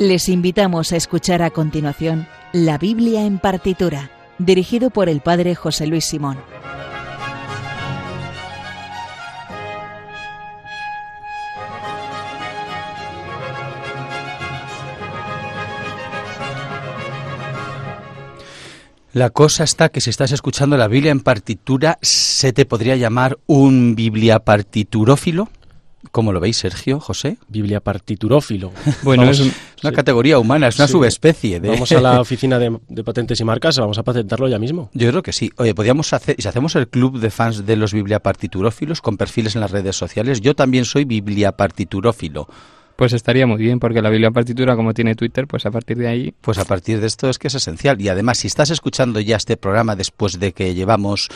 Les invitamos a escuchar a continuación La Biblia en partitura, dirigido por el Padre José Luis Simón. La cosa está que si estás escuchando la Biblia en partitura, ¿se te podría llamar un biblia partiturófilo? ¿Cómo lo veis, Sergio, José? Biblia partiturófilo. Bueno, es una categoría humana, es una subespecie. De... Vamos a la oficina de, patentes y marcas, vamos a patentarlo ya mismo. Yo creo que sí. Oye, podríamos hacer, y si hacemos el club de fans de los biblia partiturófilos con perfiles en las redes sociales, yo también soy biblia partiturófilo. Pues estaría muy bien, porque la Biblia partitura, como tiene Twitter, pues a partir de ahí. Pues a partir de esto es que es esencial. Y además, si estás escuchando ya este programa después de que llevamos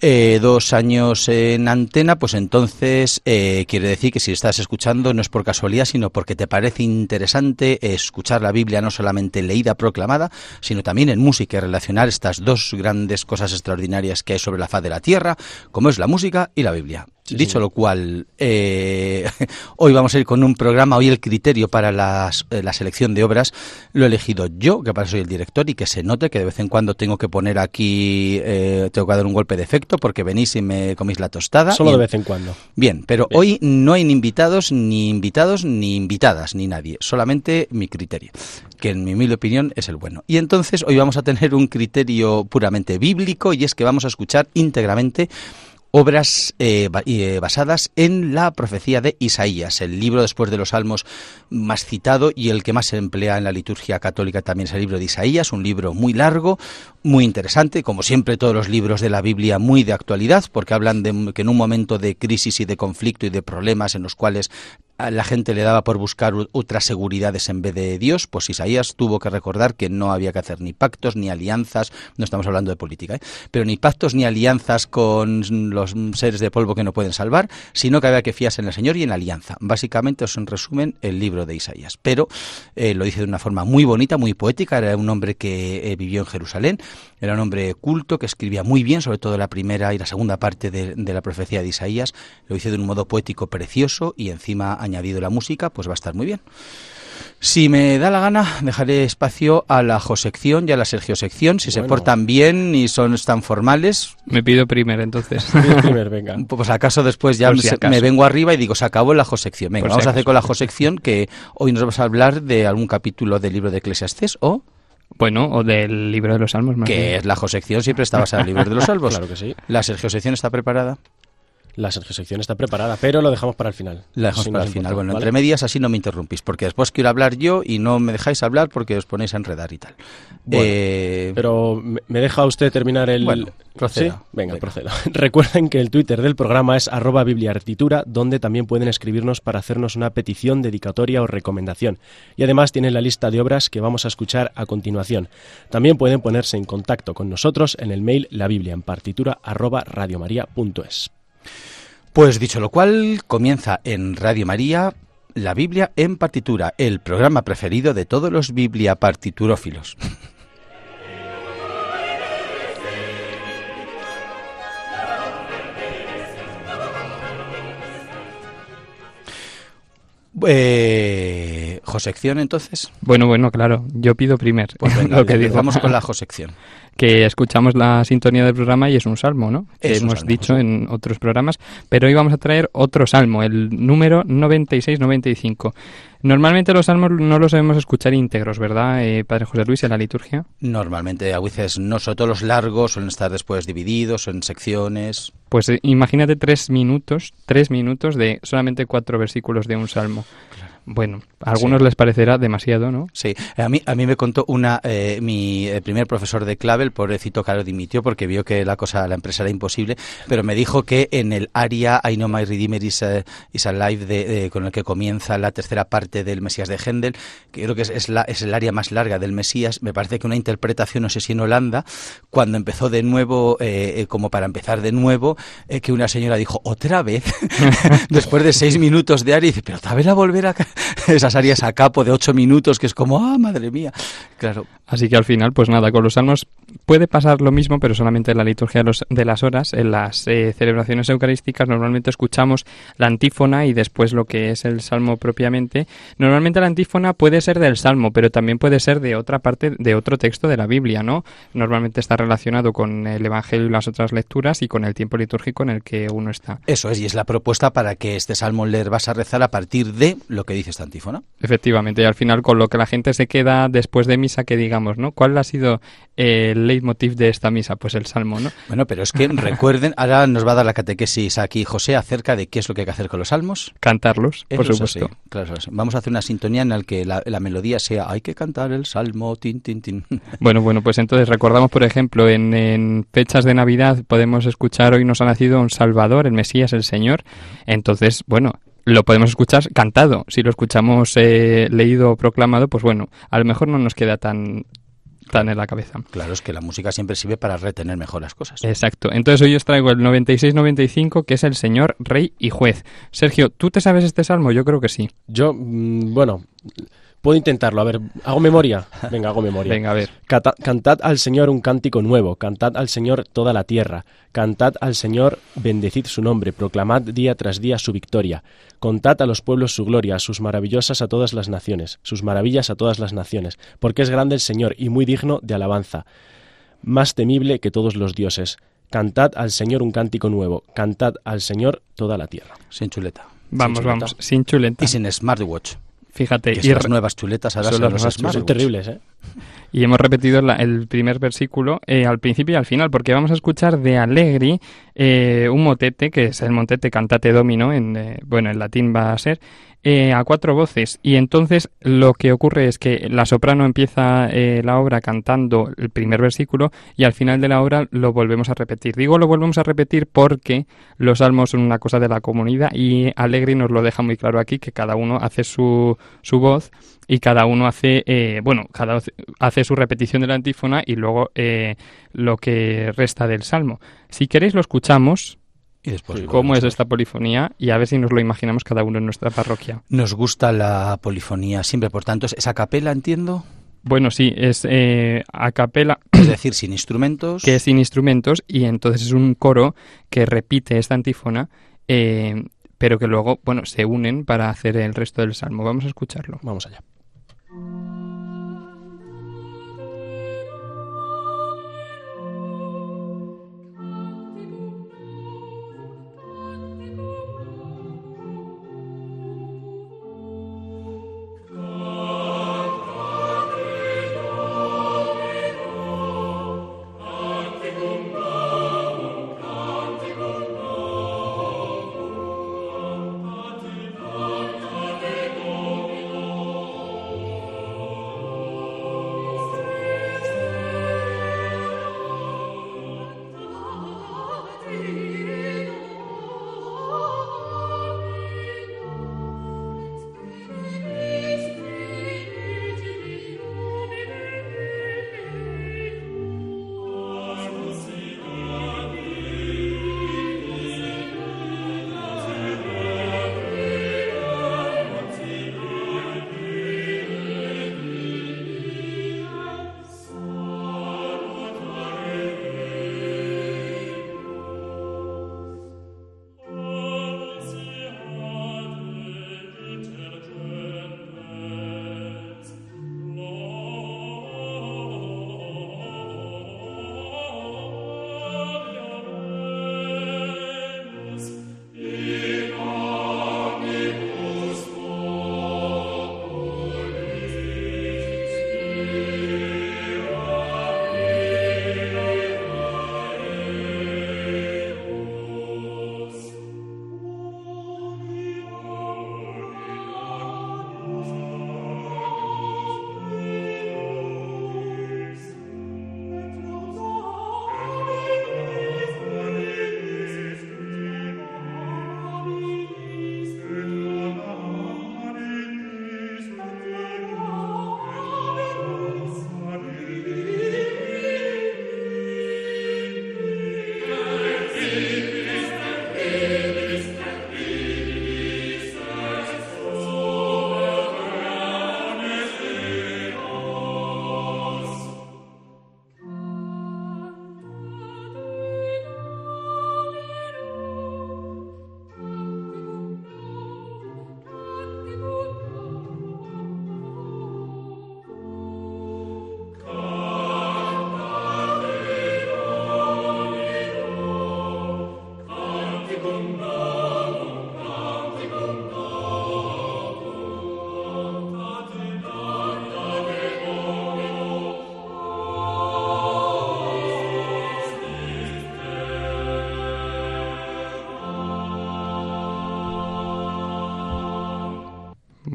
eh, dos años en antena, pues entonces eh, quiere decir que si estás escuchando no es por casualidad, sino porque te parece interesante escuchar la Biblia no solamente leída, proclamada, sino también en música y relacionar estas dos grandes cosas extraordinarias que hay sobre la faz de la tierra, como es la música y la Biblia. Dicho lo cual, eh, hoy vamos a ir con un programa, hoy el criterio para eh, la selección de obras lo he elegido yo, que para eso soy el director, y que se note que de vez en cuando tengo que poner aquí, eh, tengo que dar un golpe de efecto porque venís y me coméis la tostada. Solo de vez en cuando. Bien, pero hoy no hay ni invitados, ni invitados, ni invitadas, ni nadie, solamente mi criterio, que en mi humilde opinión es el bueno. Y entonces hoy vamos a tener un criterio puramente bíblico y es que vamos a escuchar íntegramente obras eh, eh, basadas en la profecía de Isaías, el libro después de los Salmos más citado y el que más se emplea en la liturgia católica también es el libro de Isaías, un libro muy largo, muy interesante, como siempre todos los libros de la Biblia muy de actualidad, porque hablan de que en un momento de crisis y de conflicto y de problemas en los cuales la gente le daba por buscar otras seguridades en vez de Dios, pues Isaías tuvo que recordar que no había que hacer ni pactos ni alianzas, no estamos hablando de política, ¿eh? pero ni pactos ni alianzas con los seres de polvo que no pueden salvar, sino que había que fiarse en el Señor y en alianza. Básicamente, es en resumen, el libro de Isaías. Pero eh, lo dice de una forma muy bonita, muy poética, era un hombre que eh, vivió en Jerusalén, era un hombre culto que escribía muy bien, sobre todo la primera y la segunda parte de, de la profecía de Isaías, lo dice de un modo poético precioso y encima añadido la música, pues va a estar muy bien. Si me da la gana, dejaré espacio a la Josección y a la Sergio sección. Si se portan bien y son tan formales. Me pido primero, entonces. primer, venga. Pues acaso después ya me vengo arriba y digo, se acabó la Josección. Venga, vamos a hacer con la Josección que hoy nos vamos a hablar de algún capítulo del libro de Eclesiastés o. Bueno, o del libro de los Salmos. Más que es la Josección, siempre está basada en el libro de los Salmos. claro que sí. ¿La Sergio sección está preparada? La sección está preparada, pero lo dejamos para el final. La dejamos para el final. Bueno, entre medias así no me interrumpís, porque después quiero hablar yo y no me dejáis hablar porque os ponéis a enredar y tal. Eh, pero me deja usted terminar el... Bueno, proceda. Venga, procedo. Recuerden que el Twitter del programa es arroba bibliartitura, donde también pueden escribirnos para hacernos una petición, dedicatoria o recomendación. Y además tienen la lista de obras que vamos a escuchar a continuación. También pueden ponerse en contacto con nosotros en el mail la biblia en partitura arroba radiomaria.es. Pues dicho lo cual, comienza en Radio María la Biblia en partitura, el programa preferido de todos los biblia partiturófilos. Eh, ¿Josección entonces? Bueno, bueno, claro. Yo pido primer. Pues venga, lo que vamos con la Josección que escuchamos la sintonía del programa y es un salmo, ¿no? Que hemos dicho en otros programas, pero hoy vamos a traer otro salmo, el número 96-95. Normalmente los salmos no los debemos escuchar íntegros, ¿verdad, eh, Padre José Luis, en la liturgia? Normalmente, a veces no, sobre todo los largos, suelen estar después divididos en secciones. Pues eh, imagínate tres minutos, tres minutos de solamente cuatro versículos de un salmo. Bueno, a algunos les parecerá demasiado, ¿no? Sí, a mí, a mí me contó una, eh, mi eh, primer profesor de clave, el pobrecito Carlos dimitió porque vio que la cosa, la empresa era imposible, pero me dijo que en el área I know my Redeemer is, is alive, de, con el que comienza la tercera parte del Mesías de Händel, que creo que es, es, la, es el área más larga del Mesías, me parece que una interpretación, no sé si en Holanda, cuando empezó de nuevo, eh, como para empezar de nuevo, que una señora dijo, otra vez, después de seis minutos de área, y dice, pero otra vez a volver a esas áreas a capo de ocho minutos, que es como, ah, madre mía. Claro. Así que al final, pues nada, con los salmos puede pasar lo mismo, pero solamente en la liturgia de, los, de las horas. En las eh, celebraciones eucarísticas normalmente escuchamos la antífona y después lo que es el salmo propiamente. Normalmente la antífona puede ser del salmo, pero también puede ser de otra parte, de otro texto de la Biblia, ¿no? Normalmente está relacionado con el Evangelio y las otras lecturas y con el tiempo litúrgico en el que uno está. Eso es, y es la propuesta para que este salmo leer vas a rezar a partir de lo que dice esta antífona. Efectivamente, y al final con lo que la gente se queda después de misa, que digamos, ¿no? ¿Cuál ha sido el leitmotiv de esta misa? Pues el salmo, ¿no? Bueno, pero es que recuerden, ahora nos va a dar la catequesis aquí José acerca de qué es lo que hay que hacer con los salmos. Cantarlos, por supuesto. claro, vamos a hacer una sintonía en la que la, melodía sea hay que cantar el salmo, tin, tin, tin. Bueno, bueno, pues entonces recordamos, por ejemplo, en, en fechas de Navidad podemos escuchar hoy nos ha nacido un Salvador, el Mesías, el Señor. Entonces, bueno, lo podemos escuchar cantado. Si lo escuchamos eh, leído o proclamado, pues bueno, a lo mejor no nos queda tan tan en la cabeza. Claro, es que la música siempre sirve para retener mejor las cosas. Exacto. Entonces hoy os traigo el 96-95, que es el Señor, Rey y Juez. Sergio, ¿tú te sabes este salmo? Yo creo que sí. Yo, mm, bueno, Puedo intentarlo. A ver, ¿hago memoria? Venga, hago memoria. Venga, a ver. cantad al Señor un cántico nuevo. Cantad al Señor toda la tierra. Cantad al Señor, bendecid su nombre. Proclamad día tras día su victoria. Contad a los pueblos su gloria, sus maravillosas a todas las naciones, sus maravillas a todas las naciones. Porque es grande el Señor y muy digno de alabanza. Más temible que todos los dioses. Cantad al Señor un cántico nuevo. Cantad al Señor toda la tierra. Sin chuleta. Vamos, vamos, sin chuleta. Y sin smartwatch. Fíjate. y las nuevas chuletas ahora son, son terribles, ¿eh? Y hemos repetido el primer versículo eh, al principio y al final, porque vamos a escuchar de Allegri eh, un motete, que es el motete Cantate Domino, en, eh, bueno, en latín va a ser, a cuatro voces. Y entonces lo que ocurre es que la soprano empieza la obra cantando el primer versículo y al final de la obra lo volvemos a repetir. Digo lo volvemos a repetir porque los salmos son una cosa de la comunidad y Allegri nos lo deja muy claro aquí, que cada uno hace su, su voz y cada uno hace, eh, bueno, cada hace su repetición de la antífona y luego eh, lo que resta del salmo. Si queréis lo escuchamos. Y después cómo es esta polifonía y a ver si nos lo imaginamos cada uno en nuestra parroquia. Nos gusta la polifonía siempre, por tanto, ¿es a capela, entiendo? Bueno, sí, es eh, a capela. Es decir, sin instrumentos. Que es sin instrumentos y entonces es un coro que repite esta antífona eh, pero que luego, bueno, se unen para hacer el resto del salmo. Vamos a escucharlo. Vamos allá.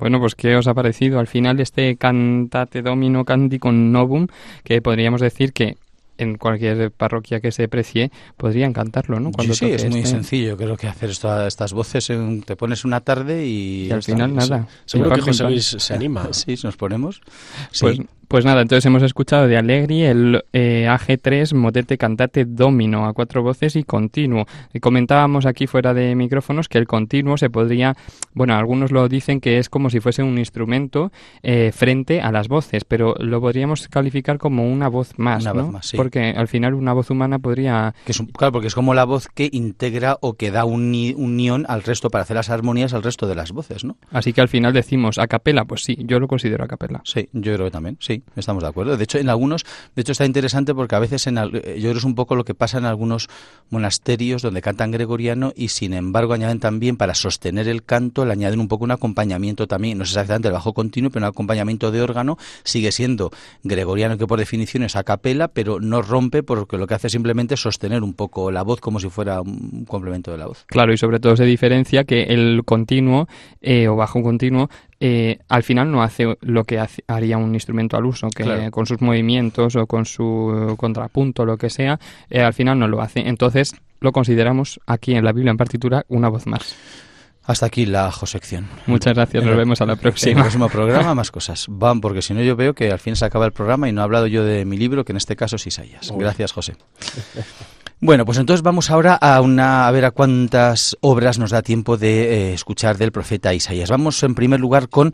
Bueno, pues ¿qué os ha parecido al final este cantate domino con novum, que podríamos decir que en cualquier parroquia que se precie podrían cantarlo, ¿no? Cuando sí, sí es muy este sencillo. Creo que hacer estas voces, te pones una tarde y... al final nada. Seguro que José Luis se anima. Sí, nos ponemos. Pues pues nada, entonces hemos escuchado de Allegri el eh, AG3 Motete Cantate Domino a cuatro voces y continuo. Y comentábamos aquí fuera de micrófonos que el continuo se podría, bueno, algunos lo dicen que es como si fuese un instrumento eh, frente a las voces, pero lo podríamos calificar como una voz más, una Voz más, sí. Porque al final una voz humana podría... Que es claro, porque es como la voz que integra o que da un, unión al resto para hacer las armonías al resto de las voces, ¿no? Así que al final decimos a capela, pues sí, yo lo considero a capela. Sí, yo creo que también, sí estamos de acuerdo. De hecho, en algunos, de hecho está interesante porque a veces en, yo creo es un poco lo que pasa en algunos monasterios donde cantan gregoriano y sin embargo añaden también para sostener el canto, le añaden un poco un acompañamiento también, no es exactamente el bajo continuo, pero un acompañamiento de órgano, sigue siendo gregoriano que por definición es a capela, pero no rompe porque lo que hace simplemente es sostener un poco la voz como si fuera un complemento de la voz. Claro, y sobre todo se diferencia que el continuo eh, o bajo continuo eh, al final no hace lo que haría un instrumento al uso, que con sus movimientos o con su contrapunto, lo que sea, eh, al final no lo hace. Entonces lo consideramos aquí en la Biblia en partitura una voz más. Hasta aquí la josección. Muchas gracias, nos vemos a la próxima. En el próximo programa más cosas. Van, porque si no yo veo que al fin se acaba el programa y no he hablado yo de mi libro, que en este caso es Isaías. Gracias, José. Bueno, pues entonces vamos ahora a, una, a ver a cuántas obras nos da tiempo de eh, escuchar del profeta Isaías. Vamos en primer lugar con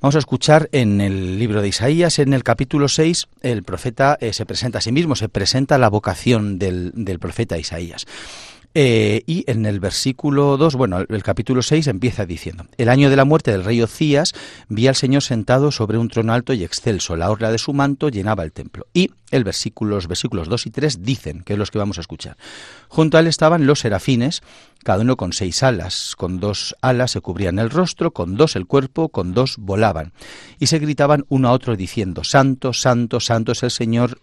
Vamos a escuchar en el libro de Isaías, en el capítulo 6, el profeta eh, se presenta a sí mismo, se presenta la vocación del, del profeta Isaías. Eh, y en el versículo 2, bueno, el, capítulo 6 empieza diciendo, el año de la muerte del rey Ocías, vi al Señor sentado sobre un trono alto y excelso, la orla de su manto llenaba el templo. Y el versículo, los versículos 2 y 3 dicen, que es los que vamos a escuchar, junto a él estaban los serafines, cada uno con seis alas, con dos alas se cubrían el rostro, con dos el cuerpo, con dos volaban, y se gritaban uno a otro diciendo, Santo, Santo, Santo es el Señor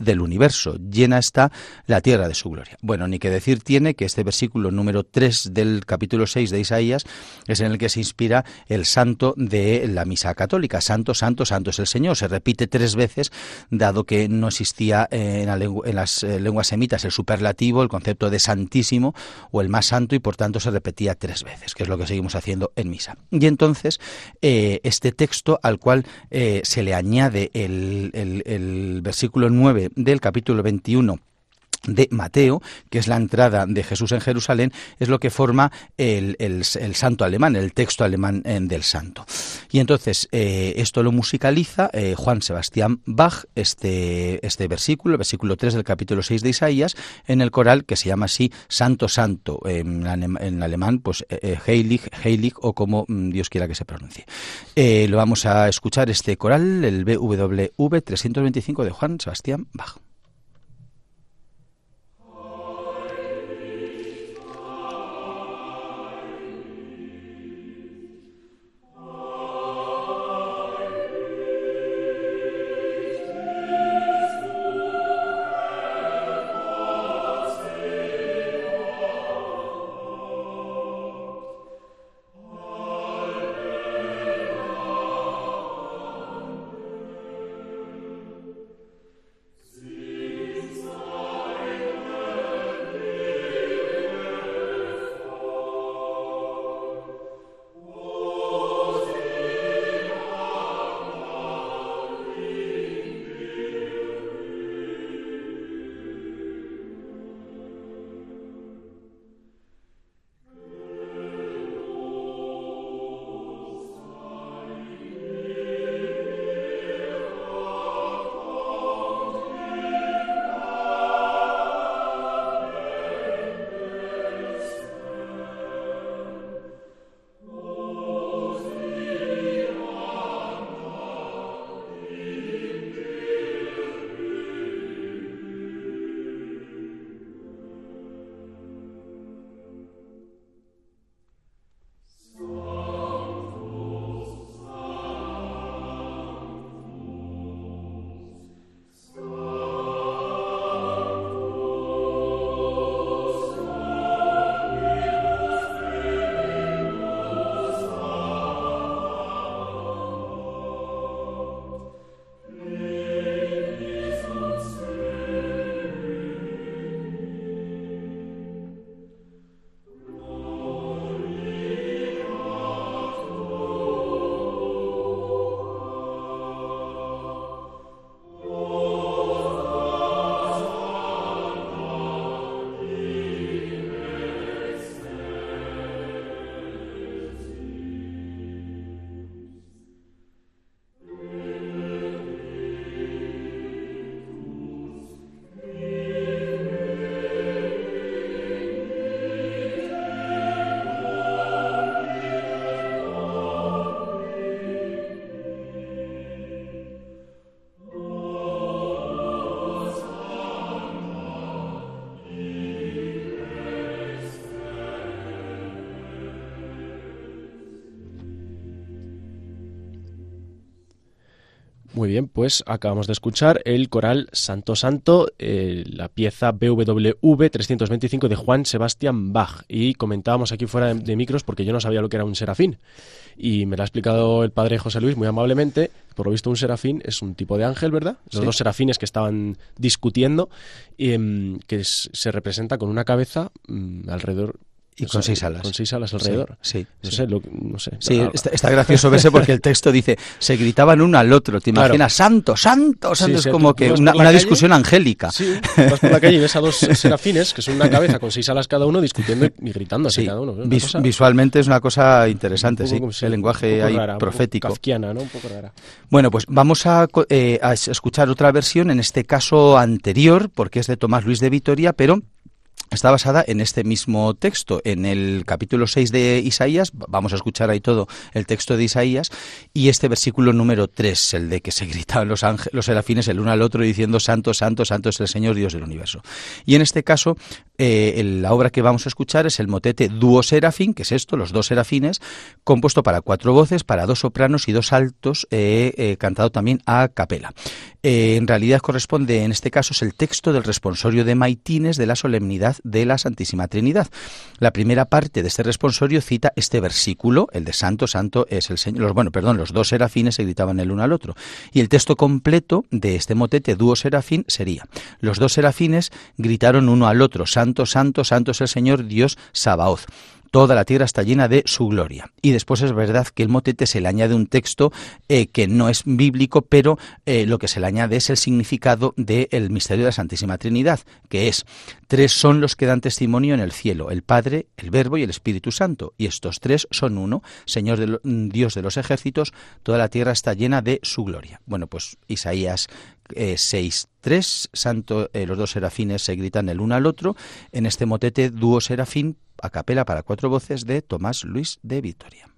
del universo, llena está la tierra de su gloria. Bueno, ni que decir tiene que este versículo número 3 del capítulo 6 de Isaías es en el que se inspira el santo de la misa católica. Santo, santo, santo es el Señor. Se repite tres veces, dado que no existía eh, en, las eh, lenguas semitas el superlativo, el concepto de santísimo o el más santo, y por tanto se repetía tres veces, que es lo que seguimos haciendo en misa. Y entonces, eh, este texto al cual se le añade el, el versículo 9 del capítulo 21 de Mateo, que es la entrada de Jesús en Jerusalén, es lo que forma el, santo alemán, el texto alemán eh, del santo. Y entonces eh, esto lo musicaliza eh, Juan Sebastián Bach, este, este versículo, el versículo 3 del capítulo 6 de Isaías, en el coral que se llama así Santo Santo, en, en alemán, pues Heilig, Heilig o como mm, Dios quiera que se pronuncie. lo vamos a escuchar este coral, el BWV 325 de Juan Sebastián Bach. Muy bien, pues acabamos de escuchar el coral Santo Santo, eh, la pieza BWV 325 de Juan Sebastián Bach. Y comentábamos aquí fuera de, micros porque yo no sabía lo que era un serafín. Y me lo ha explicado el padre José Luis muy amablemente. Por lo visto, un serafín es un tipo de ángel, ¿verdad? Los dos serafines que estaban discutiendo, em, que se representa con una cabeza mm, alrededor y con seis alas. Con seis alas alrededor. Sí, no sé, no sé. Sí, está, gracioso verse porque el texto dice, se gritaban uno al otro, te imaginas, santo, santo, santo, es como que una, discusión angélica. Sí, vas por la calle y ves a dos serafines, que son una cabeza con seis alas cada uno, discutiendo y gritando así cada uno. Visualmente es una cosa interesante, sí, el lenguaje ahí profético. Un poco ¿no? Un poco rara. Bueno, pues vamos a, eh, a escuchar otra versión, en este caso anterior, porque es de Tomás Luis de Vitoria, pero está basada en este mismo texto, en el capítulo 6 de Isaías, vamos a escuchar ahí todo el texto de Isaías, y este versículo número 3, el de que se gritaban los, ángeles, los serafines el uno al otro diciendo Santo, Santo, Santo es el Señor Dios del universo. Y en este caso, eh, la obra que vamos a escuchar es el motete Duo Serafín, que es esto, los dos serafines, compuesto para cuatro voces, para dos sopranos y dos altos, eh, eh, cantado también a capela. en realidad corresponde, en este caso, es el texto del responsorio de Maitines de la solemnidad de la Santísima Trinidad. La primera parte de este responsorio cita este versículo, el de Santo, Santo es el Señor. Los, bueno, perdón, los dos serafines se gritaban el uno al otro. Y el texto completo de este motete, dúo serafín, sería: Los dos serafines gritaron uno al otro, Santo, Santo, Santo es el Señor Dios Sabaoth toda la tierra está llena de su gloria. Y después es verdad que el motete se le añade un texto eh, que no es bíblico, pero eh, lo que se le añade es el significado del misterio de la Santísima Trinidad, que es, tres son los que dan testimonio en el cielo, el Padre, el Verbo y el Espíritu Santo, y estos tres son uno, Señor de Dios de los ejércitos, toda la tierra está llena de su gloria. Bueno, pues Isaías eh, 6.3, santo, eh, los dos serafines se gritan el uno al otro, en este motete dúo serafín a capela para cuatro voces de Tomás Luis de Vitoria.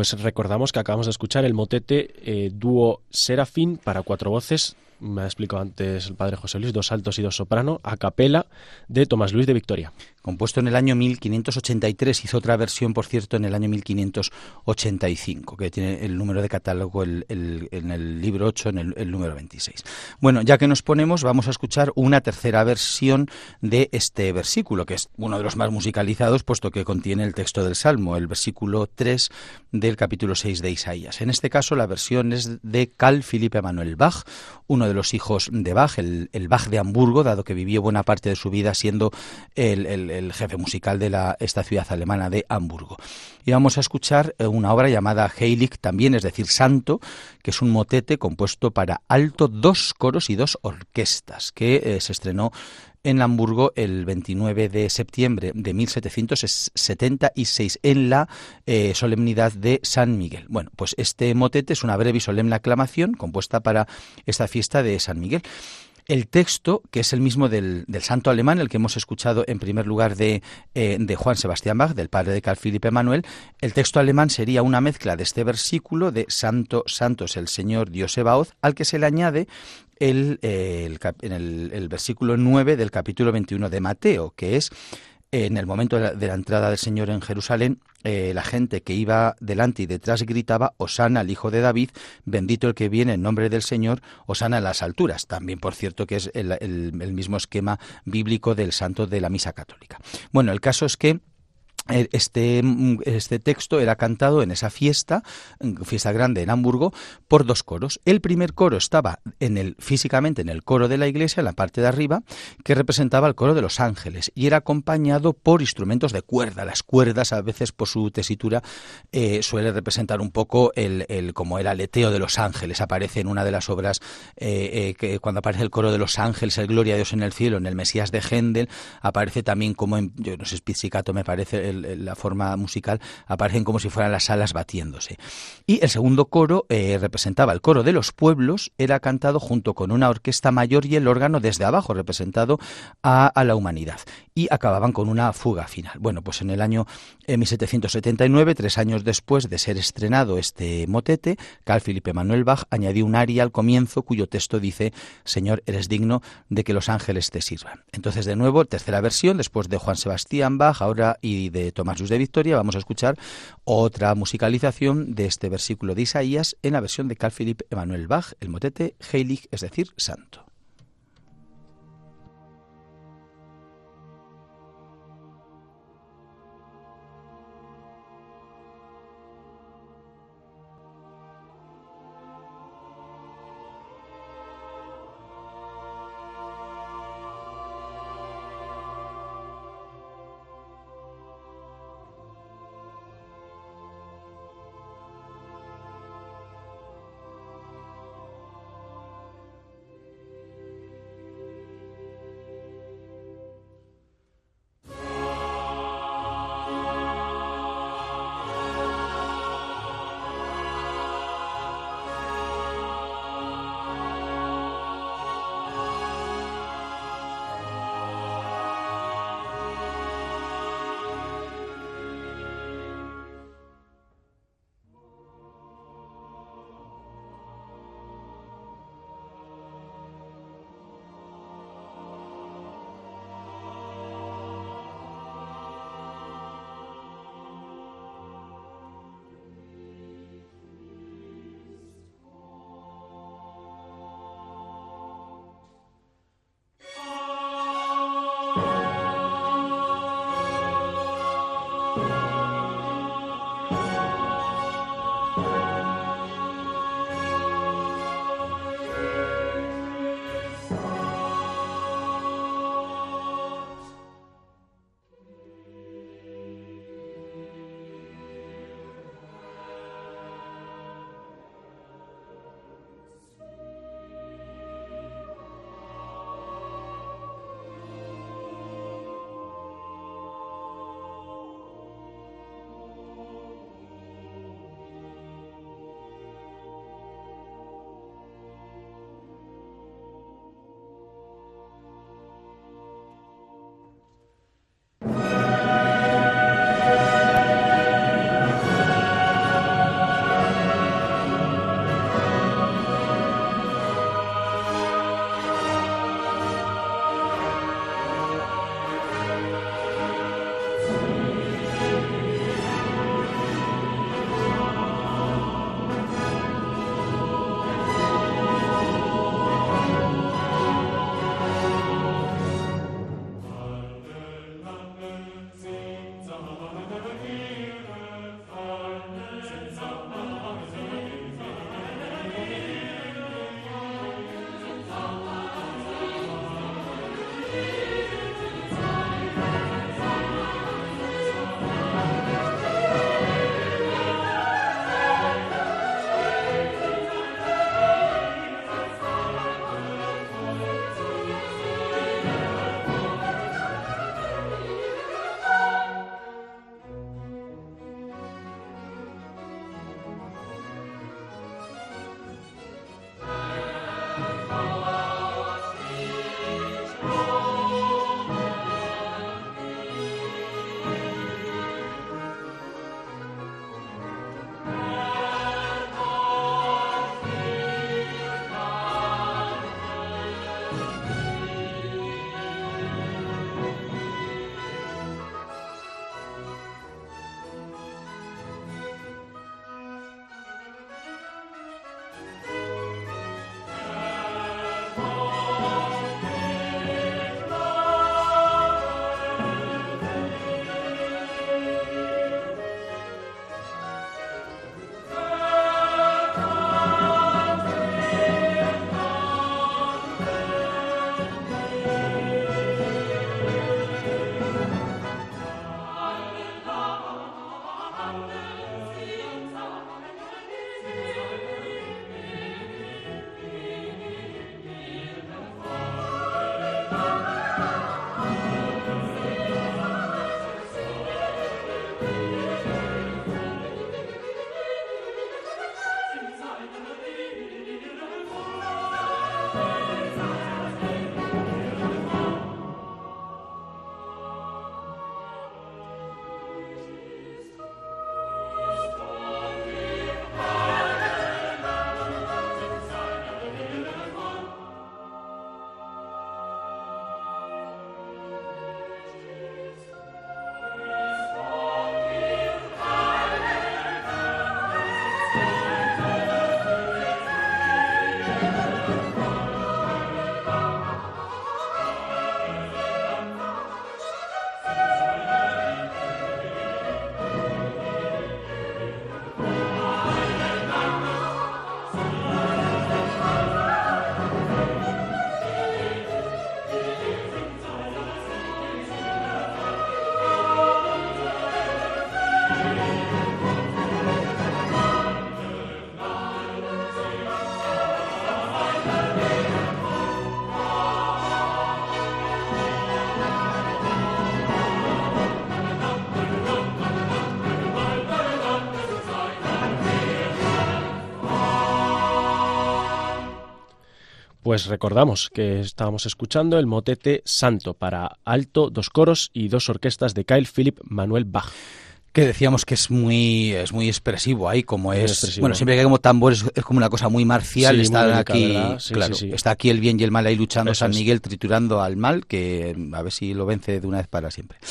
Pues recordamos que acabamos de escuchar el motete eh, dúo Serafín para cuatro voces me ha explicado antes el padre José Luis, dos altos y dos soprano, a capela de Tomás Luis de Victoria. Compuesto en el año 1583, hizo otra versión, por cierto, en el año 1585, que tiene el número de catálogo en el libro 8, en el, el, número 26. Bueno, ya que nos ponemos, vamos a escuchar una tercera versión de este versículo, que es uno de los más musicalizados, puesto que contiene el texto del Salmo, el versículo 3 del capítulo 6 de Isaías. En este caso, la versión es de Carl Philipp Emanuel Bach, uno de los hijos de Bach, el, Bach de Hamburgo, dado que vivió buena parte de su vida siendo el, jefe musical de la, esta ciudad alemana de Hamburgo. Y vamos a escuchar eh, una obra llamada Heilig, también, es decir, Santo, que es un motete compuesto para alto, dos coros y dos orquestas, que eh, se estrenó en Hamburgo el 29 de septiembre de 1776 en la eh, solemnidad de San Miguel. Bueno, pues este motete es una breve y solemne aclamación compuesta para esta fiesta de San Miguel. El texto, que es el mismo del, santo alemán, el que hemos escuchado en primer lugar de, eh, de Juan Sebastián Bach, del padre de Carl Philipp Emanuel, el texto alemán sería una mezcla de este versículo de Santo, Santo es el Señor Dios Ebaoth, al que se le añade el, en el, versículo 9 del capítulo 21 de Mateo, que es en el momento de la, entrada del Señor en Jerusalén, eh, la gente que iba delante y detrás gritaba, Osana al Hijo de David, bendito el que viene en nombre del Señor, Osana en las alturas. También, por cierto, que es el mismo esquema bíblico del santo de la Misa Católica. Bueno, el caso es que este, mm, este, texto era cantado en esa fiesta, fiesta grande en Hamburgo, por dos coros. El primer coro estaba en el, físicamente en el coro de la iglesia, en la parte de arriba, que representaba el coro de los ángeles, y era acompañado por instrumentos de cuerda. Las cuerdas, a veces por su tesitura, eh, suele representar un poco el, el, como el aleteo de los ángeles. Aparece en una de las obras, eh, que cuando aparece el coro de los ángeles, el Gloria a Dios en el cielo, en el Mesías de Händel, aparece también como en, yo no sé, Spizzicato me parece, el, la forma musical, aparecen como si fueran las alas batiéndose. Y el segundo coro eh, representaba el coro de los pueblos, era cantado junto con una orquesta mayor y el órgano desde abajo, representado a, la humanidad. Y acababan con una fuga final. Bueno, pues en el año 1779, eh, tres años después de ser estrenado este motete, Carl Philipp Emanuel Bach añadió un aria al comienzo cuyo texto dice, Señor, eres digno de que los ángeles te sirvan. Entonces, de nuevo, tercera versión, después de Juan Sebastián Bach, ahora y de Tomás Luz de Victoria, vamos a escuchar otra musicalización de este versículo de Isaías en la versión de Carl Philipp Emanuel Bach, el motete Heilig, es decir, santo. Pues recordamos que estábamos escuchando el motete Santo para alto, dos coros y dos orquestas de Kyle Philip Manuel Bach que decíamos que es muy es muy expresivo ahí como es bueno siempre que hay como tambores es como una cosa muy marcial está aquí claro está aquí el bien y el mal ahí luchando San Miguel triturando al mal que a ver si lo vence de una vez para siempre.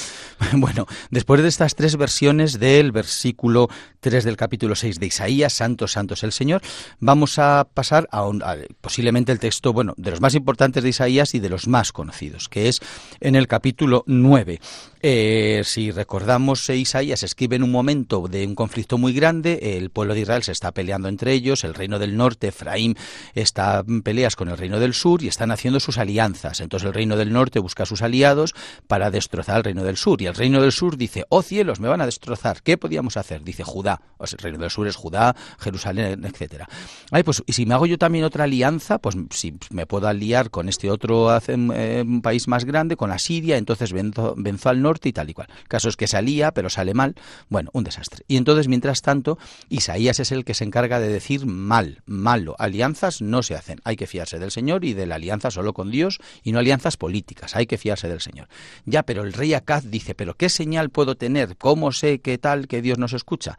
Bueno después de estas tres versiones del versículo 3 del capítulo 6 de Isaías Santos Santos el Señor vamos a pasar a, a posiblemente el texto bueno de los más importantes de Isaías y de los más conocidos que es en el capítulo 9 eh, si recordamos, Isaías escribe en un momento de un conflicto muy grande, el pueblo de Israel se está peleando entre ellos, el reino del norte, Efraín, está en peleas con el reino del sur y están haciendo sus alianzas. Entonces el reino del norte busca a sus aliados para destrozar al reino del sur. Y el reino del sur dice, oh cielos, me van a destrozar. ¿Qué podíamos hacer? Dice Judá. O sea, el reino del sur es Judá, Jerusalén, etcétera. Ay, pues, y si me hago yo también otra alianza, pues si me puedo aliar con este otro eh, país más grande, con Asiria, entonces venzo, venzo al norte y tal y cual. El caso es que salía, pero sale mal. Bueno, un desastre. Y entonces, mientras tanto, Isaías es el que se encarga de decir mal, malo. Alianzas no se hacen. Hay que fiarse del Señor y de la alianza solo con Dios y no alianzas políticas. Hay que fiarse del Señor. Ya, pero el rey Acaz dice, pero ¿qué señal puedo tener? ¿Cómo sé qué tal que Dios nos escucha?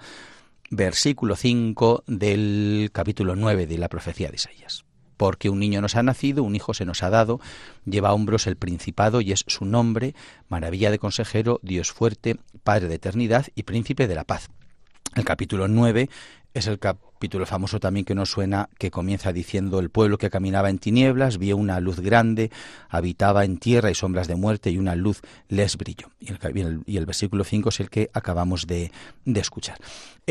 Versículo 5 del capítulo 9 de la profecía de Isaías porque un niño nos ha nacido, un hijo se nos ha dado, lleva a hombros el principado y es su nombre, maravilla de consejero, Dios fuerte, Padre de eternidad y príncipe de la paz. El capítulo 9 es el capítulo famoso también que nos suena, que comienza diciendo, el pueblo que caminaba en tinieblas vio una luz grande, habitaba en tierra y sombras de muerte y una luz les brilló. Y el, y el versículo 5 es el que acabamos de, de escuchar.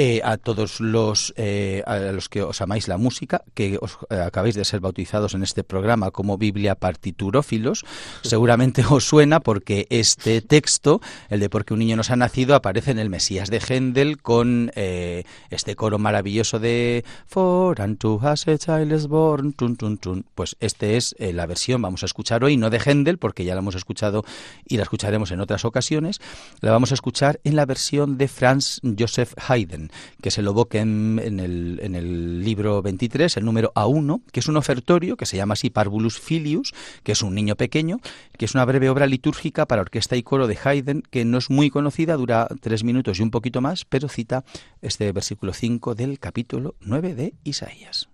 Eh, a todos los, eh, a los que os amáis la música, que os eh, acabáis de ser bautizados en este programa como Biblia partiturófilos, seguramente os suena porque este texto, el de porque un niño nos ha nacido, aparece en el Mesías de Händel con este coro maravilloso de For unto us a child is born, tun, tun, tun. Pues este es la versión, vamos a escuchar hoy, no de Händel, porque ya la hemos escuchado y la escucharemos en otras ocasiones, la vamos a escuchar en la versión de Franz Joseph Haydn que se lo evoque en, el, en, el, libro 23, el número A1, que es un ofertorio que se llama así Parvulus Filius, que es un niño pequeño, que es una breve obra litúrgica para orquesta y coro de Haydn, que no es muy conocida, dura tres minutos y un poquito más, pero cita este versículo 5 del capítulo 9 de Isaías.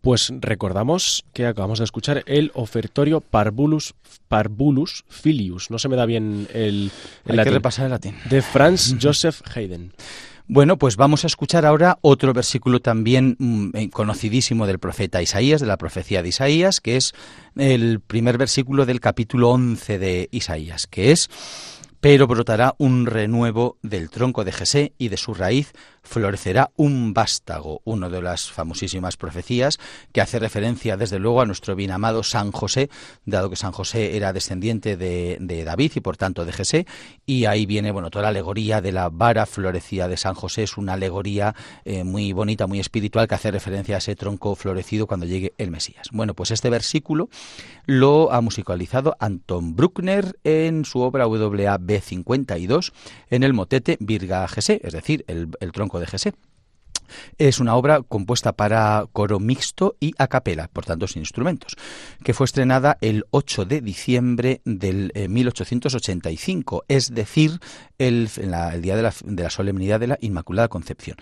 Pues recordamos que acabamos de escuchar el ofertorio Parvulus, Parvulus Filius. No se me da bien el, el Hay que repasar el latín. De Franz Joseph Haydn. Bueno, pues vamos a escuchar ahora otro versículo también mm, eh, conocidísimo del profeta Isaías, de la profecía de Isaías, que es el primer versículo del capítulo 11 de Isaías, que es pero brotará un renuevo del tronco de Jesé y de su raíz florecerá un vástago, una de las famosísimas profecías que hace referencia desde luego a nuestro bien amado San José, dado que San José era descendiente de, David y por tanto de Jesé, y ahí viene bueno toda la alegoría de la vara florecida de San José, es una alegoría eh, muy bonita, muy espiritual que hace referencia a ese tronco florecido cuando llegue el Mesías. Bueno, pues este versículo lo ha musicalizado Anton Bruckner en su obra WAB 52 en el motete Virga Jesé, es decir, el, el tronco de Jesé. Es una obra compuesta para coro mixto y a capela, por tanto sin instrumentos, que fue estrenada el 8 de diciembre del 1885, eh, es decir, el, el día de la solemnidad de la Inmaculada Concepción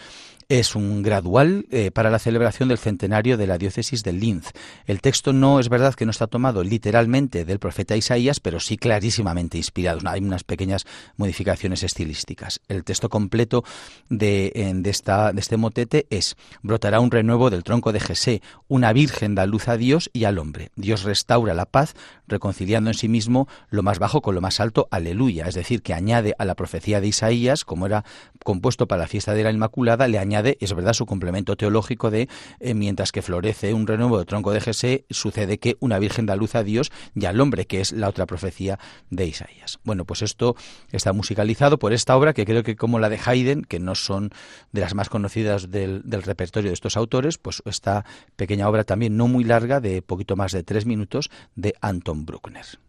es un gradual eh, para la celebración del centenario de la diócesis de Linz. El texto no es verdad que no está tomado literalmente del profeta Isaías, pero sí clarísimamente inspirado. Hay unas pequeñas modificaciones estilísticas. El texto completo de, esta, de este motete es brotará un renuevo del tronco de Jesé, una virgen da luz a Dios y al hombre. Dios restaura la paz, reconciliando en sí mismo lo más bajo con lo más alto. Aleluya. Es decir, que añade a la profecía de Isaías, como era compuesto para la fiesta de la Inmaculada, le añade es verdad, su complemento teológico de eh, mientras que florece un renuevo de tronco de Jesé, sucede que una virgen da luz a Dios y al hombre, que es la otra profecía de Isaías. Bueno, pues esto está musicalizado por esta obra que creo que como la de Haydn, que no son de las más conocidas del, del repertorio de estos autores, pues esta pequeña obra también no muy larga, de poquito más de tres minutos, de Anton Bruckner.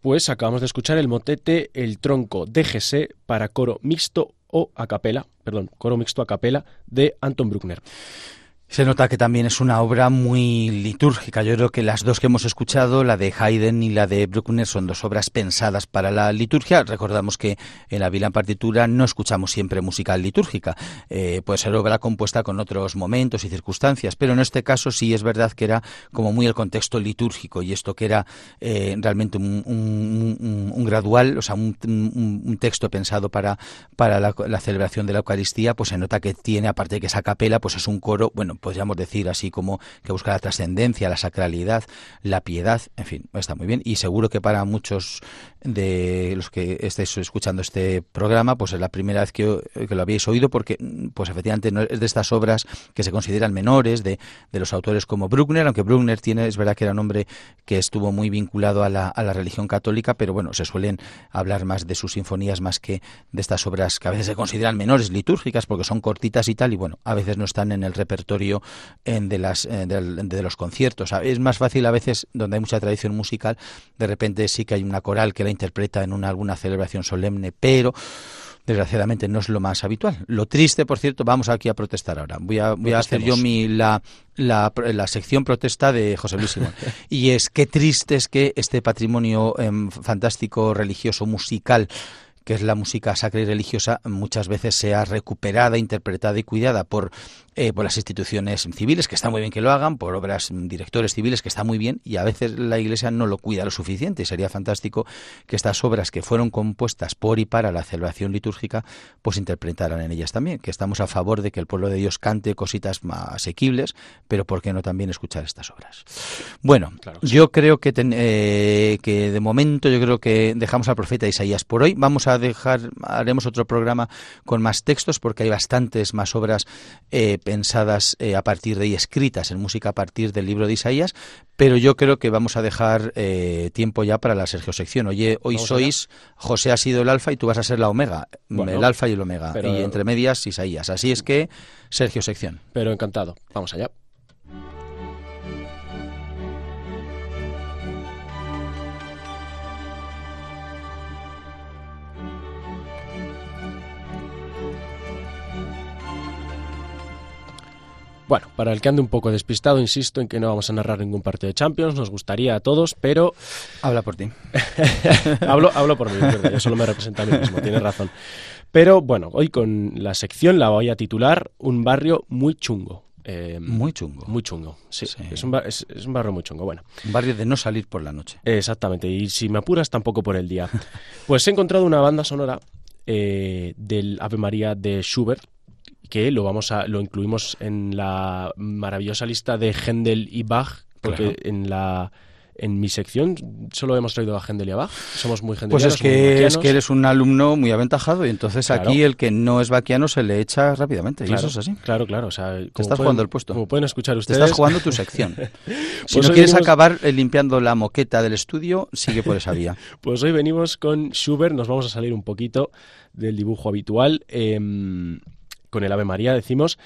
Pues acabamos de escuchar el motete El tronco DGC para coro mixto o a capela, perdón, coro mixto a capela de Anton Bruckner. Se nota que también es una obra muy litúrgica. Yo creo que las dos que hemos escuchado, la de Haydn y la de Bruckner, son dos obras pensadas para la liturgia. Recordamos que en la Vila partitura no escuchamos siempre música litúrgica. Eh, puede ser obra compuesta con otros momentos y circunstancias, pero en este caso sí es verdad que era como muy el contexto litúrgico y esto que era eh, realmente un, gradual, o sea, un, texto pensado para, para la, la, celebración de la Eucaristía, pues se nota que tiene, aparte de que esa capela, pues es un coro, bueno, podríamos decir así como que busca la trascendencia, la sacralidad, la piedad, en fin, está muy bien. Y seguro que para muchos de los que estéis escuchando este programa, pues es la primera vez que, lo habéis oído porque pues efectivamente no es de estas obras que se consideran menores de, de, los autores como Bruckner, aunque Bruckner tiene, es verdad que era un hombre que estuvo muy vinculado a la, a la religión católica, pero bueno, se suelen hablar más de sus sinfonías más que de estas obras que a veces se consideran menores litúrgicas porque son cortitas y tal y bueno, a veces no están en el repertorio en de, las, eh, de, los conciertos. Es más fácil a veces, donde hay mucha tradición musical, de repente sí que hay una coral que la interpreta en una, alguna celebración solemne, pero desgraciadamente no es lo más habitual. Lo triste, por cierto, vamos aquí a protestar ahora. Voy a, voy a hacer yo mi, la, la, la, sección protesta de José Luis Simón. y es qué triste es que este patrimonio em, fantástico, religioso, musical, que es la música sacra y religiosa, muchas veces sea recuperada, interpretada y cuidada por eh, por las instituciones civiles, que está muy bien que lo hagan, por obras mm, directores civiles, que está muy bien, y a veces la Iglesia no lo cuida lo suficiente. Y sería fantástico que estas obras que fueron compuestas por y para la celebración litúrgica, pues interpretaran en ellas también, que estamos a favor de que el pueblo de Dios cante cositas más asequibles, pero ¿por qué no también escuchar estas obras? Bueno, yo creo que, eh, que de momento yo creo que dejamos al profeta Isaías por hoy. Vamos a dejar, haremos otro programa con más textos porque hay bastantes más obras eh, pensadas eh, a partir de y escritas en música a partir del libro de Isaías, pero yo creo que vamos a dejar eh, tiempo ya para la Sergio sección. Oye, hoy sois, José ha sido el alfa y tú vas a ser la omega, el alfa y el omega, y entre medias Isaías. Así es que, Sergio sección. Pero encantado, vamos allá. Bueno, para el que ande un poco despistado, insisto en que no vamos a narrar ningún partido de Champions, nos gustaría a todos, pero... Habla por ti. hablo, hablo por mí, yo solo me representa a mí mismo, tienes razón. Pero bueno, hoy con la sección la voy a titular Un barrio muy chungo. Eh, muy chungo. Muy chungo, sí. Es, un es, un barrio muy chungo. Bueno. Un barrio de no salir por la noche. Exactamente. Y si me apuras, tampoco por el día. Pues he encontrado una banda sonora eh, del Ave María de Schubert, que lo vamos a lo incluimos en la maravillosa lista de Händel y Bach porque en la en mi sección solo hemos traído a Händel y a Bach. Somos muy Pues es que, es que eres un alumno muy aventajado y entonces aquí el que no es baquiano se le echa rápidamente. Claro, y eso es así. Claro, claro. O sea, Te estás jugando el puesto. Como pueden escuchar ustedes. Te estás jugando tu sección. si pues no quieres acabar eh, limpiando la moqueta del estudio, sigue por esa vía. pues hoy venimos con Schubert. Nos vamos a salir un poquito del dibujo habitual. Eh, con el Ave María decimos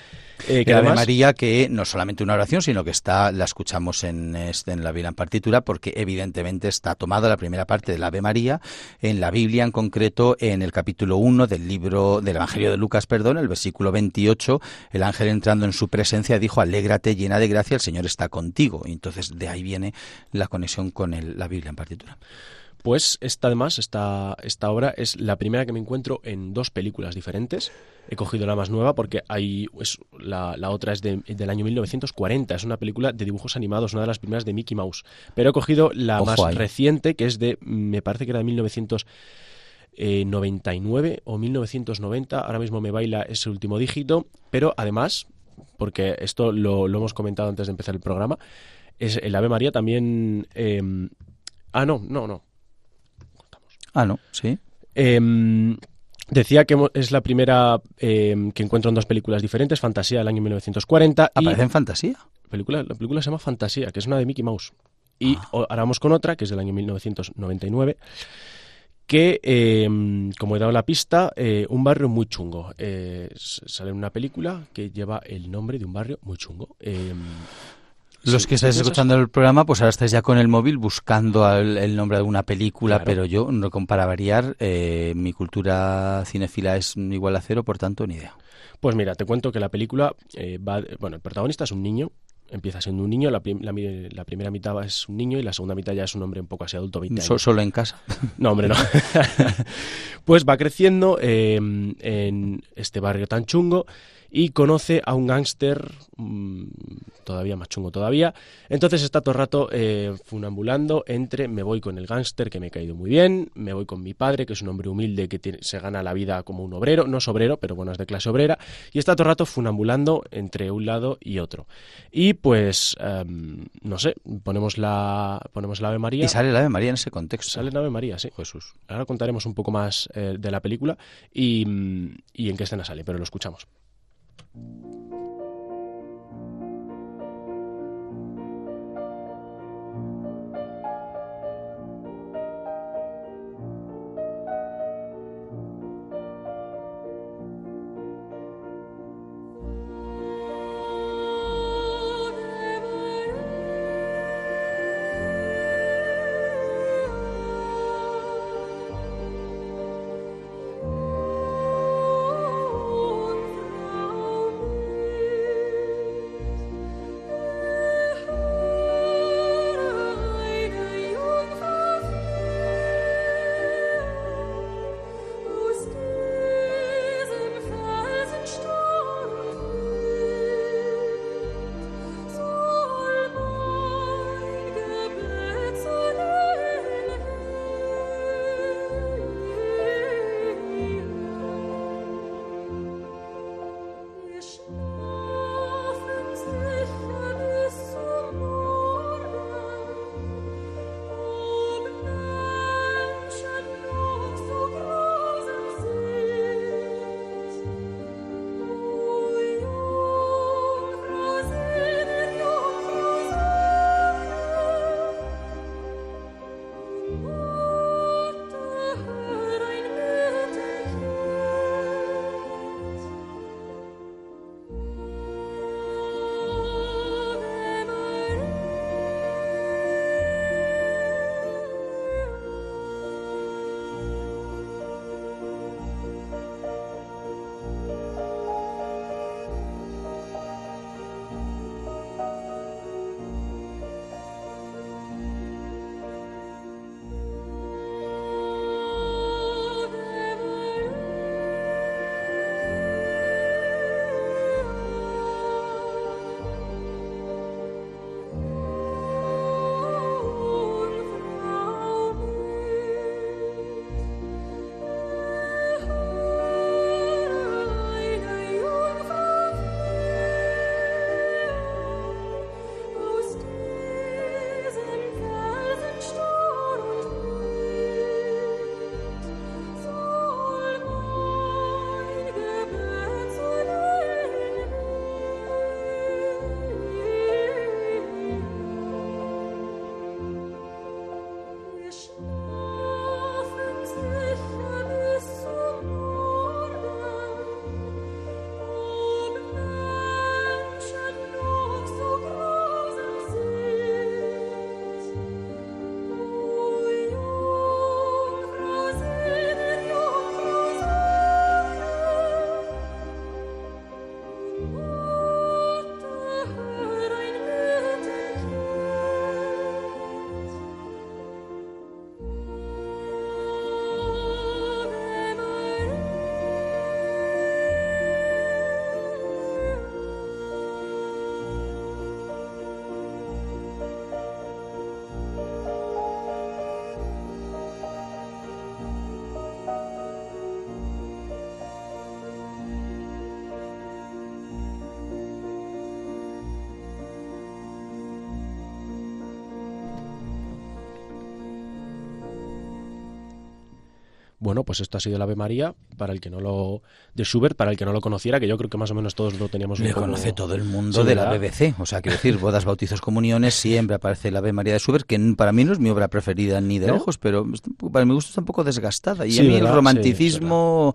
eh, que el Ave María que no solamente una oración sino que está la escuchamos en, este, en la Biblia en partitura porque evidentemente está tomada la primera parte del Ave María en la Biblia en concreto en el capítulo 1 del libro del Evangelio de Lucas perdón el versículo 28 el ángel entrando en su presencia dijo alégrate llena de gracia el Señor está contigo y entonces de ahí viene la conexión con el, la Biblia en partitura pues esta además, esta, esta obra es la primera que me encuentro en dos películas diferentes. He cogido la más nueva porque hay, es, la, la otra es del año 1940. Es una película de dibujos animados, una de las primeras de Mickey Mouse. Pero he cogido la más reciente, que es de, me parece que era de 1999 o 1990. Ahora mismo me baila ese último dígito. Pero además, porque esto lo, lo hemos comentado antes de empezar el programa, es el Ave María también... Eh, ah, no, no, no Ah, no, sí. Em, decía que es la primera em, que encuentro en dos películas diferentes, Fantasía del año 1940. ¿Aparece en Fantasía? Película, la película se llama Fantasía, que es una de Mickey Mouse. Y ah. ahora vamos con otra, que es del año 1999, que, em, como he dado la pista, eh, un barrio muy chungo. Eh, sale en una película que lleva el nombre de un barrio muy chungo. Los que estáis escuchando el programa, pues ahora estáis ya con el móvil buscando el, nombre de alguna película, pero yo, no para variar, eh, mi cultura cinefila es igual a cero, por tanto, ni idea. Pues mira, te cuento que la película va... Bueno, el protagonista es un niño empieza siendo un niño, la, primera mitad es un niño y la segunda mitad ya es un hombre un poco así adulto, 20 años. ¿Solo en casa? No, hombre, no. pues va creciendo em, en este barrio tan chungo y conoce a un gángster mm, todavía más chungo todavía. Entonces está todo el rato eh, funambulando entre me voy con el gángster que me ha caído muy bien, me voy con mi padre que es un hombre humilde que se gana la vida como un obrero, no es obrero, pero bueno, es de clase obrera, y está todo el rato funambulando entre un lado y otro. Y pues, em, no sé, ponemos la, ponemos la Ave María. Y sale la Ave María en ese contexto. Sale la Ave María, sí. Jesús. Ahora contaremos un poco más eh, de la película y, y en qué escena sale, pero lo escuchamos. Thank you. Bueno, pues esto ha sido el Ave María, para el que no lo. de Schubert, para el que no lo conociera, que yo creo que más o menos todos lo teníamos Le conoce todo el mundo de la BBC. O sea, quiero decir, bodas, bautizos, comuniones, siempre aparece el Ave María de Schubert, que para mí no es mi obra preferida ni de lejos, pero para mi gusto está un poco desgastada. Y a mí el romanticismo.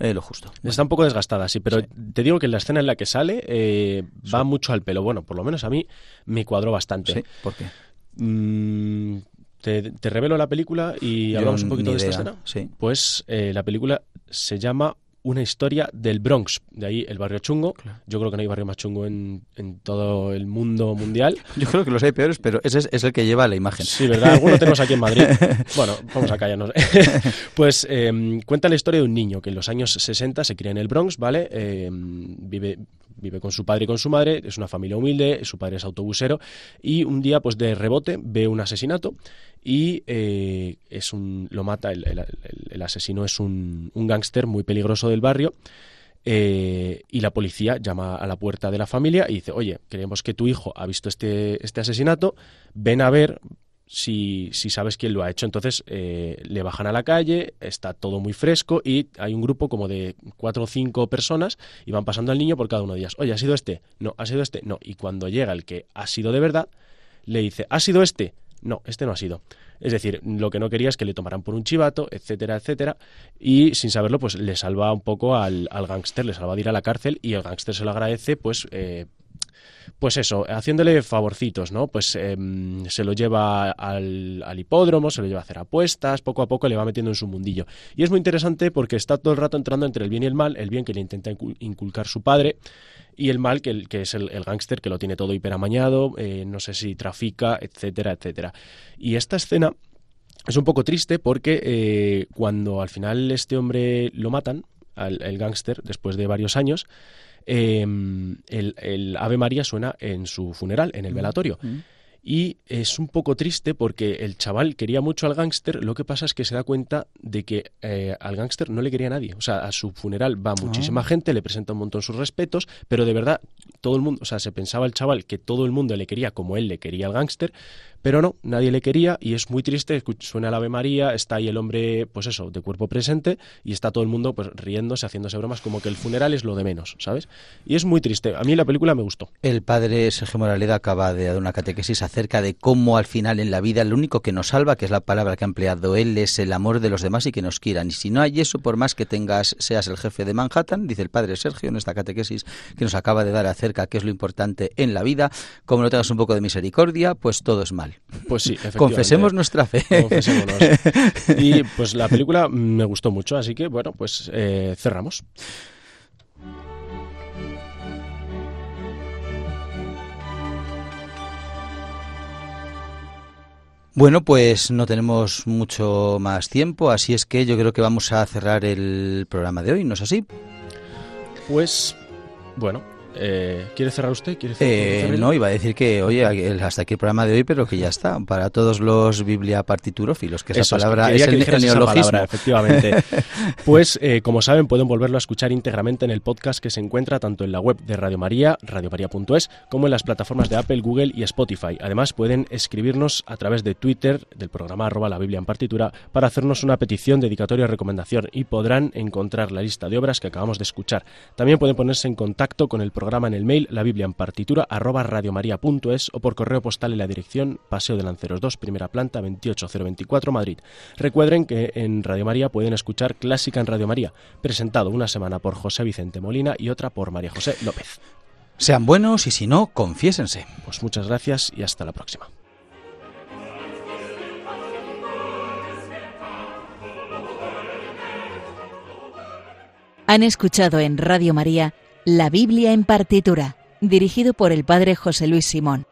Eh, lo justo. Está un poco desgastada, sí, pero te digo que la escena en la que sale eh, va mucho al pelo. Bueno, por lo menos a mí me cuadró bastante. ¿Sí? ¿Por qué? Mm, te, revelo la película y hablamos un poquito de esta escena. Sí. Pues eh, la película se llama una historia del Bronx, de ahí el barrio chungo. Yo creo que no hay barrio más chungo en, todo el mundo mundial. Yo creo que los hay peores, pero ese es, el que lleva la imagen. Sí, ¿verdad? Alguno tenemos aquí en Madrid. Bueno, vamos a callarnos. pues em, cuenta la historia de un niño que en los años 60 se cría en el Bronx, ¿vale? Em, vive vive con su padre y con su madre, es una familia humilde, su padre es autobusero y un día pues de rebote ve un asesinato y eh, es un, lo mata, el, asesino es un, un gángster muy peligroso del barrio eh, y la policía llama a la puerta de la familia y dice, oye, creemos que tu hijo ha visto este, este asesinato, ven a ver, si, si sabes quién lo ha hecho. Entonces eh, le bajan a la calle, está todo muy fresco y hay un grupo como de cuatro o cinco personas y van pasando al niño por cada uno de ellas. Oye, ¿ha sido este? No, ¿ha sido este? No. Y cuando llega el que ha sido de verdad, le dice, ¿ha sido este? No, este no ha sido. Es decir, lo que no quería es que le tomaran por un chivato, etcétera, etcétera. Y sin saberlo, pues le salva un poco al, gángster, le salva de ir a la cárcel y el gángster se lo agradece, pues eh, pues eso, haciéndole favorcitos, ¿no? Pues em, se lo lleva al, hipódromo, se lo lleva a hacer apuestas, poco a poco le va metiendo en su mundillo. Y es muy interesante porque está todo el rato entrando entre el bien y el mal, el bien que le intenta inculcar su padre y el mal que, que es el, gángster que lo tiene todo hiperamañado, eh, no sé si trafica, etcétera, etcétera. Y esta escena es un poco triste porque eh, cuando al final este hombre lo matan, al, el gángster, después de varios años, Em, el, Ave María suena en su funeral, en el mm, velatorio. Mm. Y es un poco triste porque el chaval quería mucho al gángster, lo que pasa es que se da cuenta de que eh, al gángster no le quería nadie. O sea, a su funeral va muchísima ah. gente, le presenta un montón sus respetos, pero de verdad todo el mundo, o sea, se pensaba el chaval que todo el mundo le quería como él le quería al gángster, pero no, nadie le quería y es muy triste, suena el Ave María, está ahí el hombre, pues eso, de cuerpo presente y está todo el mundo pues riéndose, haciéndose bromas, como que el funeral es lo de menos, ¿sabes? Y es muy triste. A mí la película me gustó. El padre Sergio Moraleda acaba de dar una catequesis acerca de cómo al final en la vida lo único que nos salva, que es la palabra que ha empleado él, es el amor de los demás y que nos quieran. Y si no hay eso, por más que tengas, seas el jefe de Manhattan, dice el padre Sergio en esta catequesis que nos acaba de dar acerca qué es lo importante en la vida, como no tengas un poco de misericordia, pues todo es mal. Pues sí, Confesemos nuestra fe. Y pues la película me gustó mucho, así que bueno, pues eh, cerramos. Bueno, pues no tenemos mucho más tiempo, así es que yo creo que vamos a cerrar el programa de hoy, ¿no es así? Pues bueno, eh, ¿Quiere cerrar usted? ¿Quiere eh, no, iba a decir que, oye, hasta aquí el programa de hoy, pero que ya está. Para todos los Biblia partiturófilos, que esa palabra es, el, neologismo. efectivamente. pues, eh, como saben, pueden volverlo a escuchar íntegramente en el podcast que se encuentra tanto en la web de Radio María, radiomaria.es, como en las plataformas de Apple, Google y Spotify. Además, pueden escribirnos a través de Twitter, del programa arroba la Biblia en partitura, para hacernos una petición, dedicatoria o recomendación y podrán encontrar la lista de obras que acabamos de escuchar. También pueden ponerse en contacto con el programa programa en el mail la Biblia en partitura arroba radiomaria.es o por correo postal en la dirección Paseo de Lanceros 2, primera planta 28024 Madrid. Recuerden que en Radio María pueden escuchar Clásica en Radio María, presentado una semana por José Vicente Molina y otra por María José López. Sean buenos y si no, confiésense. Pues muchas gracias y hasta la próxima. Han escuchado en Radio María la Biblia en partitura, dirigido por el padre José Luis Simón.